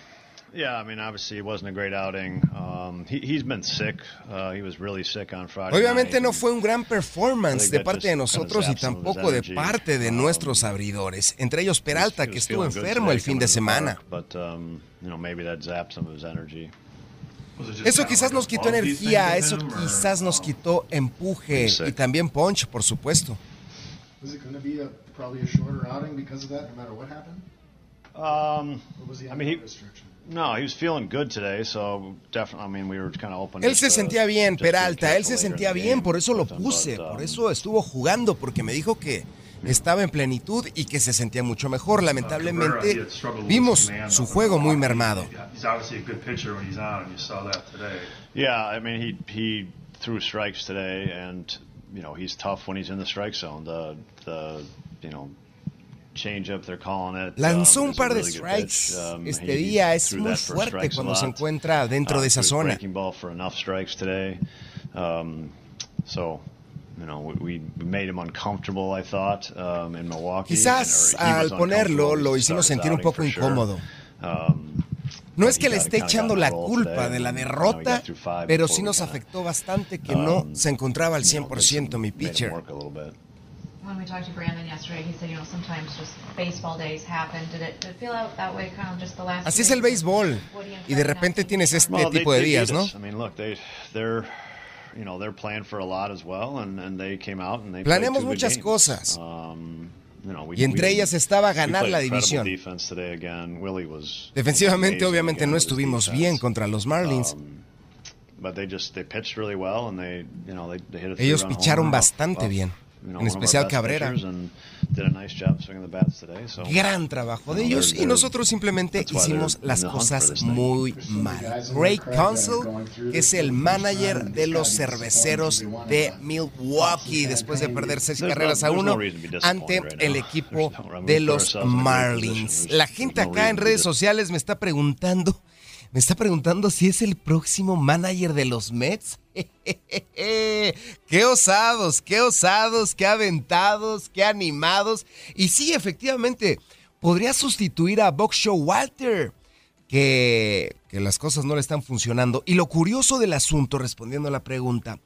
Yeah, I mean, obviously it wasn't a great outing. Um, he, he's been sick. Uh, he was really sick on Friday Obviamente no fue un gran performance de parte de nosotros y tampoco de parte de um, nuestros abridores, entre ellos Peralta, que estuvo enfermo el fin de semana. Um, eso quizás nos quitó energía, eso quizás nos quitó empuje y también punch, por supuesto. Um, I mean, he, no, he was feeling good today, so definitely, I mean, we were kind of open. Él se sentía bien, Peralta, él se sentía bien, por eso lo puse, por um, eso estuvo jugando, porque me dijo que estaba en plenitud y que se sentía mucho mejor. Lamentablemente, vimos su juego muy mermado. Yeah, I mean, he he threw strikes today, and you know he's tough when he's in the strike zone. The the you know Lanzó un par de strikes este día. Es muy fuerte cuando se encuentra dentro de esa zona. Quizás al ponerlo lo hicimos sentir un poco incómodo. Um, no es que le esté echando la culpa de la derrota, pero sí nos afectó bastante que no um, se encontraba al 100% mi pitcher. When we talked to Brandon yesterday, he said, you know, sometimes just baseball days happen. Did it, did it feel out that way kind of just the last Así es el béisbol. Y de repente tienes este well, tipo they, de días, ¿no? I mean, look, they, they're you know, they're playing for a lot as well and, and they came out and they Planeamos muchas cosas. Um, you know, we, y entre ellas estaba ganar la división. Defensivamente, obviamente, no estuvimos bien contra los Marlins. Um, Ellos picharon bastante bien. En especial Cabrera. Gran trabajo de ellos y nosotros simplemente hicimos las cosas muy mal. Ray Council, que es el manager de los cerveceros de Milwaukee, después de perder seis carreras a uno ante el equipo de los Marlins. La gente acá en redes sociales me está preguntando me está preguntando si es el próximo manager de los Mets. qué osados, qué osados, qué aventados, qué animados. Y sí, efectivamente, podría sustituir a Buck Walter, que, que las cosas no le están funcionando. Y lo curioso del asunto, respondiendo a la pregunta,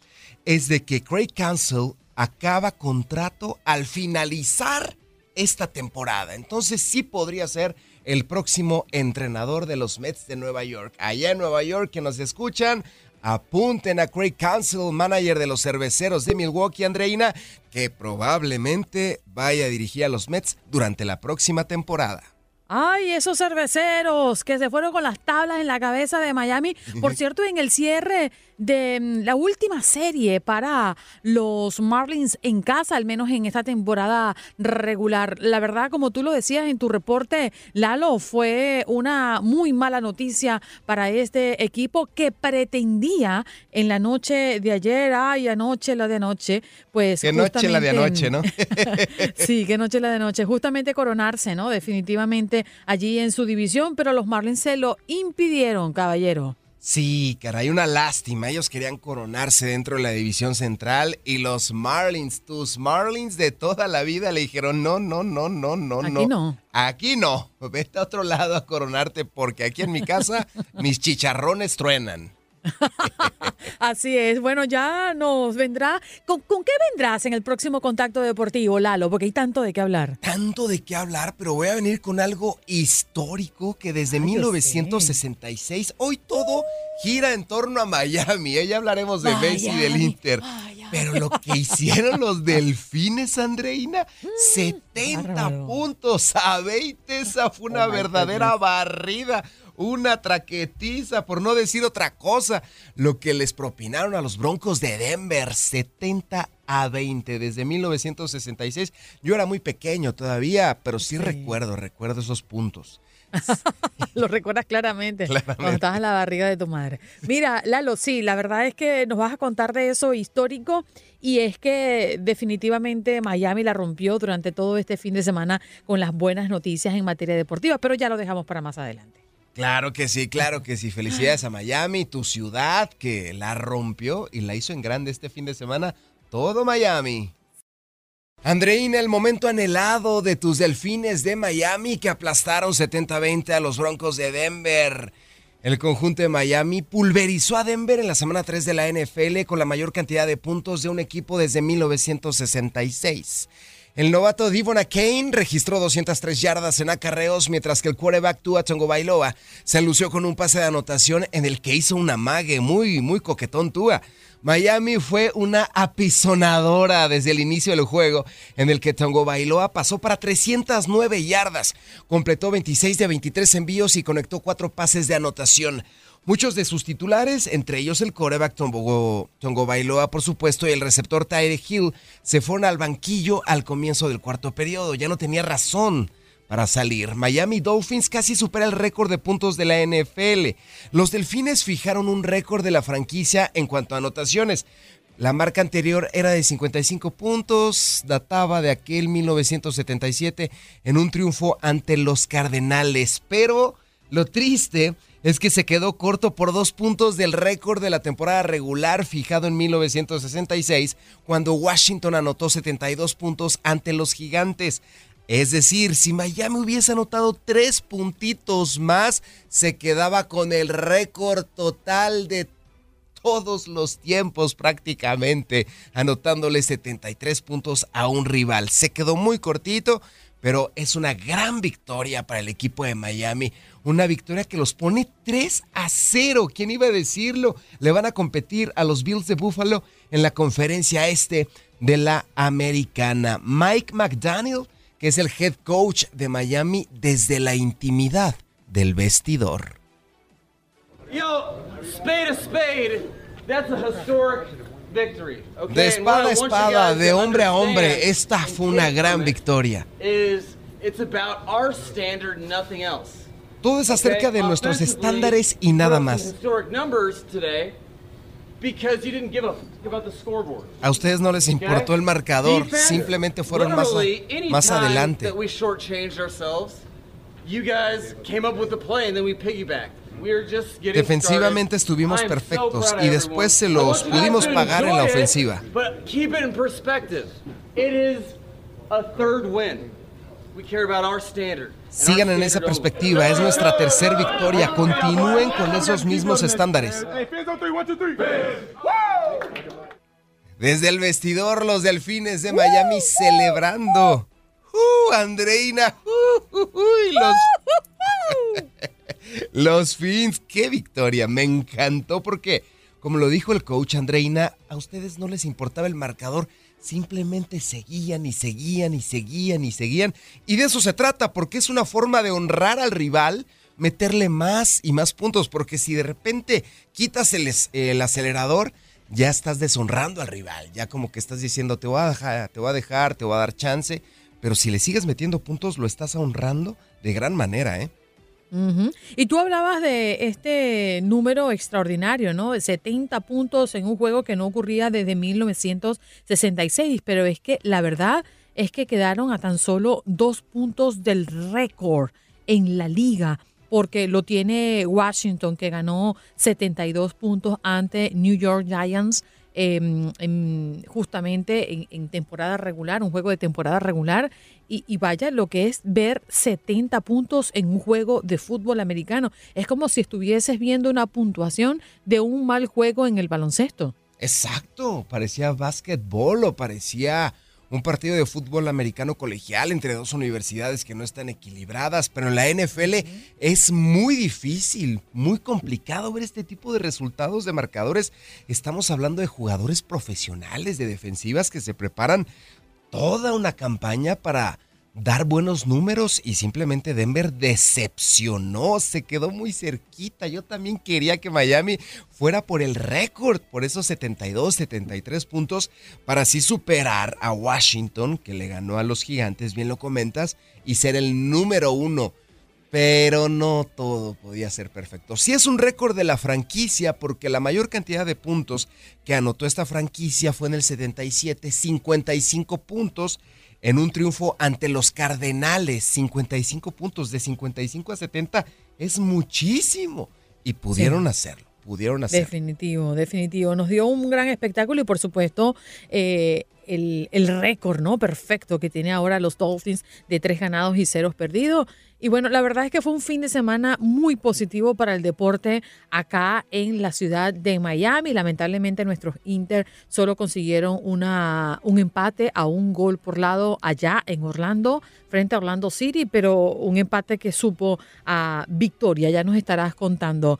es de que Craig Council acaba contrato al finalizar esta temporada. Entonces sí podría ser el próximo entrenador de los Mets de Nueva York. Allá en Nueva York, que nos escuchan, apunten a Craig Council, manager de los cerveceros de Milwaukee, Andreina, que probablemente vaya a dirigir a los Mets durante la próxima temporada. Ay, esos cerveceros que se fueron con las tablas en la cabeza de Miami. Por cierto, en el cierre de mm, la última serie para los Marlins en casa, al menos en esta temporada regular. La verdad, como tú lo decías en tu reporte, Lalo, fue una muy mala noticia para este equipo que pretendía en la noche de ayer, ay, anoche, la de anoche, pues... Qué noche la de anoche, ¿no? sí, qué noche la de anoche. Justamente coronarse, ¿no? Definitivamente allí en su división, pero los Marlins se lo impidieron, caballero. Sí, caray, una lástima. Ellos querían coronarse dentro de la división central y los Marlins, tus Marlins de toda la vida, le dijeron: no, no, no, no, no, aquí no. Aquí no. Vete a otro lado a coronarte porque aquí en mi casa mis chicharrones truenan. Así es. Bueno, ya nos vendrá. ¿Con, qué vendrás en el próximo contacto deportivo, Lalo? Porque hay tanto de qué hablar. Tanto de qué hablar, pero voy a venir con algo histórico que desde 1966, hoy todo gira en torno a Miami. Ya hablaremos de Messi y del Inter. Pero lo que hicieron los delfines, Andreina, 70 mm, puntos a 20, esa fue una verdadera barrida una traquetiza, por no decir otra cosa, lo que les propinaron a los Broncos de Denver, 70 a 20 desde 1966. Yo era muy pequeño todavía, pero sí, recuerdo, recuerdo esos puntos. Lo recuerdas claramente, claramente, cuando estabas en la barriga de tu madre. Mira, Lalo, sí, la verdad es que nos vas a contar de eso histórico y es que definitivamente Miami la rompió durante todo este fin de semana con las buenas noticias en materia deportiva, pero ya lo dejamos para más adelante. Claro que sí, claro que sí. Felicidades a Miami, tu ciudad que la rompió y la hizo en grande este fin de semana. Todo Miami. Andreina, el momento anhelado de tus delfines de Miami que aplastaron 70-20 a los Broncos de Denver. El conjunto de Miami pulverizó a Denver en la semana 3 de la NFL con la mayor cantidad de puntos de un equipo desde 1966. El novato Divon Kane registró 203 yardas en acarreos, mientras que el quarterback Tua Tongo Bailoa se lució con un pase de anotación en el que hizo un amague muy, muy coquetón Tua. Miami fue una apisonadora desde el inicio del juego, en el que Tongo Bailoa pasó para 309 yardas, completó 26 de 23 envíos y conectó cuatro pases de anotación. Muchos de sus titulares, entre ellos el coreback Tongo, Bailoa, por supuesto, y el receptor Tyre Hill, se fueron al banquillo al comienzo del cuarto periodo. Ya no tenía razón para salir. Miami Dolphins casi supera el récord de puntos de la NFL. Los Delfines fijaron un récord de la franquicia en cuanto a anotaciones. La marca anterior era de 55 puntos, databa de aquel 1977 en un triunfo ante los Cardenales. Pero lo triste es que se quedó corto por dos puntos del récord de la temporada regular fijado en 1966, cuando Washington anotó 72 puntos ante los gigantes. Es decir, si Miami hubiese anotado tres puntitos más, se quedaba con el récord total de todos los tiempos prácticamente, anotándole 73 puntos a un rival. Se quedó muy cortito, pero es una gran victoria para el equipo de Miami. Una victoria que los pone 3 a 0. ¿Quién iba a decirlo? Le van a competir a los Bills de Buffalo en la conferencia este de la americana. Mike McDaniel, que es el head coach de Miami desde la intimidad del vestidor. Yo, spade a spade. That's a historic De espada a espada, de hombre a hombre, esta fue una gran victoria. Todo es acerca de nuestros estándares y nada más. A ustedes no les importó el marcador, simplemente fueron más, más adelante. Defensivamente estuvimos perfectos y después se los pudimos pagar en la ofensiva. Sigan en esa perspectiva, es nuestra tercera victoria. Continúen con esos mismos estándares. Desde el vestidor, los delfines de Miami celebrando. ¡Uh, Andreina! ¡Uh, uh, uh! los... Los Fins, qué victoria, me encantó porque, como lo dijo el coach Andreina, a ustedes no les importaba el marcador, simplemente seguían y seguían y seguían y seguían. Y de eso se trata, porque es una forma de honrar al rival, meterle más y más puntos, porque si de repente quitas el, el acelerador, ya estás deshonrando al rival, ya como que estás diciendo, te voy a dejar, te voy a dejar, te voy a dar chance, pero si le sigues metiendo puntos, lo estás honrando de gran manera, ¿eh? Y tú hablabas de este número extraordinario, ¿no? De 70 puntos en un juego que no ocurría desde 1966, pero es que la verdad es que quedaron a tan solo dos puntos del récord en la liga, porque lo tiene Washington, que ganó 72 puntos ante New York Giants. Em, justamente en, temporada regular, un juego de temporada regular, y, vaya lo que es ver 70 puntos en un juego de fútbol americano. Es como si estuvieses viendo una puntuación de un mal juego en el baloncesto. Exacto, parecía básquetbol o parecía un partido de fútbol americano colegial entre dos universidades que no están equilibradas, pero en la NFL es muy difícil, muy complicado ver este tipo de resultados de marcadores. Estamos hablando de jugadores profesionales de defensivas que se preparan toda una campaña para dar buenos números y simplemente Denver decepcionó, se quedó muy cerquita. Yo también quería que Miami fuera por el récord, por esos 72, 73 puntos, para así superar a Washington, que le ganó a los gigantes, bien lo comentas, y ser el número uno. Pero no todo podía ser perfecto. Sí es un récord de la franquicia porque la mayor cantidad de puntos que anotó esta franquicia fue en el 77, 55 puntos en un triunfo ante los Cardenales. 55 puntos, de 55 a 70 es muchísimo. Y pudieron hacerlo, pudieron hacerlo. Definitivo, definitivo. Nos dio un gran espectáculo y por supuesto eh, el, el récord ¿no? perfecto que tiene ahora los Dolphins de tres ganados y ceros perdidos. Y bueno, la verdad es que fue un fin de semana muy positivo para el deporte acá en la ciudad de Miami. Lamentablemente nuestros Inter solo consiguieron una, un empate a un gol por lado allá en Orlando, frente a Orlando City, pero un empate que supo a victoria. Ya nos estarás contando.